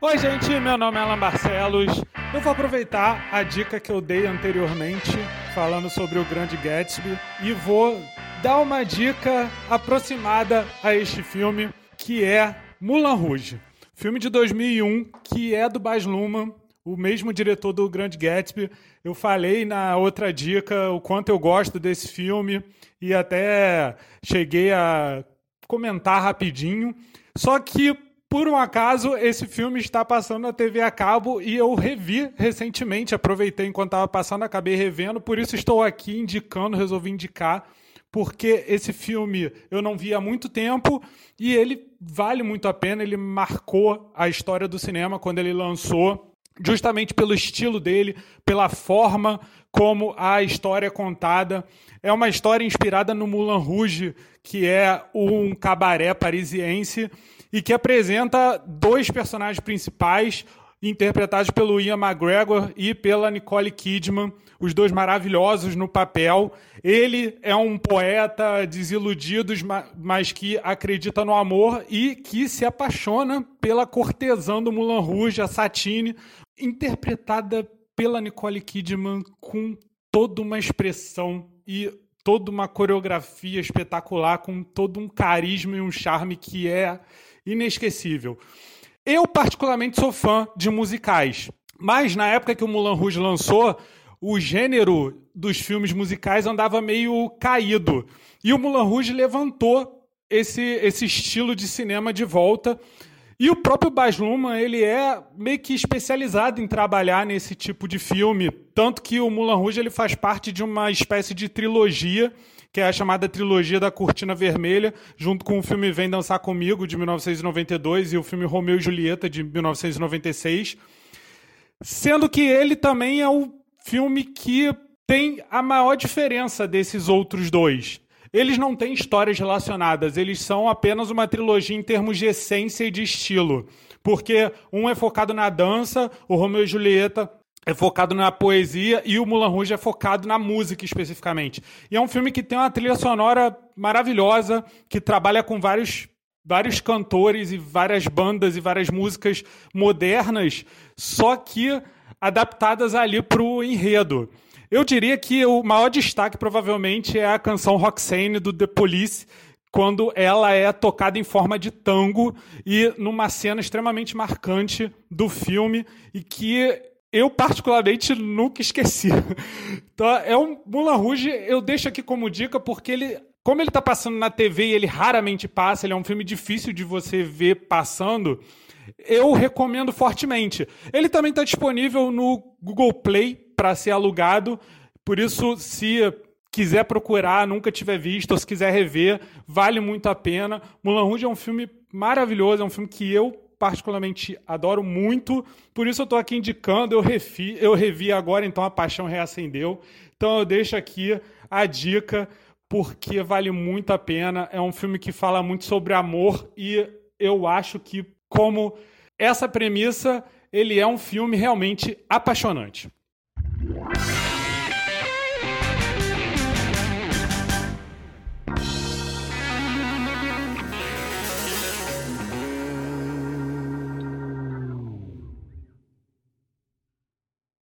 Oi, gente, meu nome é Alan Barcelos. Eu vou aproveitar a dica que eu dei anteriormente, falando sobre o Grande Gatsby, e vou dar uma dica aproximada a este filme, que é Mulan Rouge. Filme de 2001, que é do Baz Luhrmann, o mesmo diretor do Grande Gatsby. Eu falei na outra dica o quanto eu gosto desse filme e até cheguei a comentar rapidinho. Só que, por um acaso, esse filme está passando na TV a cabo e eu revi recentemente. Aproveitei enquanto estava passando, acabei revendo. Por isso estou aqui indicando, resolvi indicar porque esse filme eu não vi há muito tempo e ele vale muito a pena, ele marcou a história do cinema quando ele lançou, justamente pelo estilo dele, pela forma como a história é contada. É uma história inspirada no Moulin Rouge, que é um cabaré parisiense e que apresenta dois personagens principais, interpretados pelo Ian McGregor e pela Nicole Kidman, os dois maravilhosos no papel. Ele é um poeta desiludido, mas que acredita no amor e que se apaixona pela cortesã do Moulin Rouge, a Satine, interpretada pela Nicole Kidman com toda uma expressão e toda uma coreografia espetacular, com todo um carisma e um charme que é inesquecível. Eu, particularmente, sou fã de musicais. Mas na época que o Moulin Rouge lançou, o gênero dos filmes musicais andava meio caído. E o Moulin Rouge levantou esse, esse estilo de cinema de volta. E o próprio Baz Luhrmann, ele é meio que especializado em trabalhar nesse tipo de filme, tanto que o Moulin Rouge ele faz parte de uma espécie de trilogia que é a chamada trilogia da Cortina Vermelha, junto com o filme Vem Dançar Comigo, de 1992, e o filme Romeu e Julieta, de 1996. Sendo que ele também é o filme que tem a maior diferença desses outros dois. Eles não têm histórias relacionadas, eles são apenas uma trilogia em termos de essência e de estilo. Porque um é focado na dança, o Romeu e Julieta é focado na poesia e o Mulan Rouge é focado na música especificamente. E é um filme que tem uma trilha sonora maravilhosa, que trabalha com vários vários cantores e várias bandas e várias músicas modernas, só que adaptadas ali para o enredo. Eu diria que o maior destaque provavelmente é a canção Roxane do The Police, quando ela é tocada em forma de tango e numa cena extremamente marcante do filme e que eu particularmente nunca esqueci. Então, é um Mulan Rouge, eu deixo aqui como dica porque ele, como ele está passando na TV e ele raramente passa, ele é um filme difícil de você ver passando. Eu recomendo fortemente. Ele também está disponível no Google Play para ser alugado. Por isso, se quiser procurar, nunca tiver visto, ou se quiser rever, vale muito a pena. Mulan Rouge é um filme maravilhoso, é um filme que eu particularmente adoro muito, por isso eu estou aqui indicando, eu, refi, eu revi agora, então a paixão reacendeu. Então eu deixo aqui a dica, porque vale muito a pena. É um filme que fala muito sobre amor e eu acho que, como essa premissa, ele é um filme realmente apaixonante.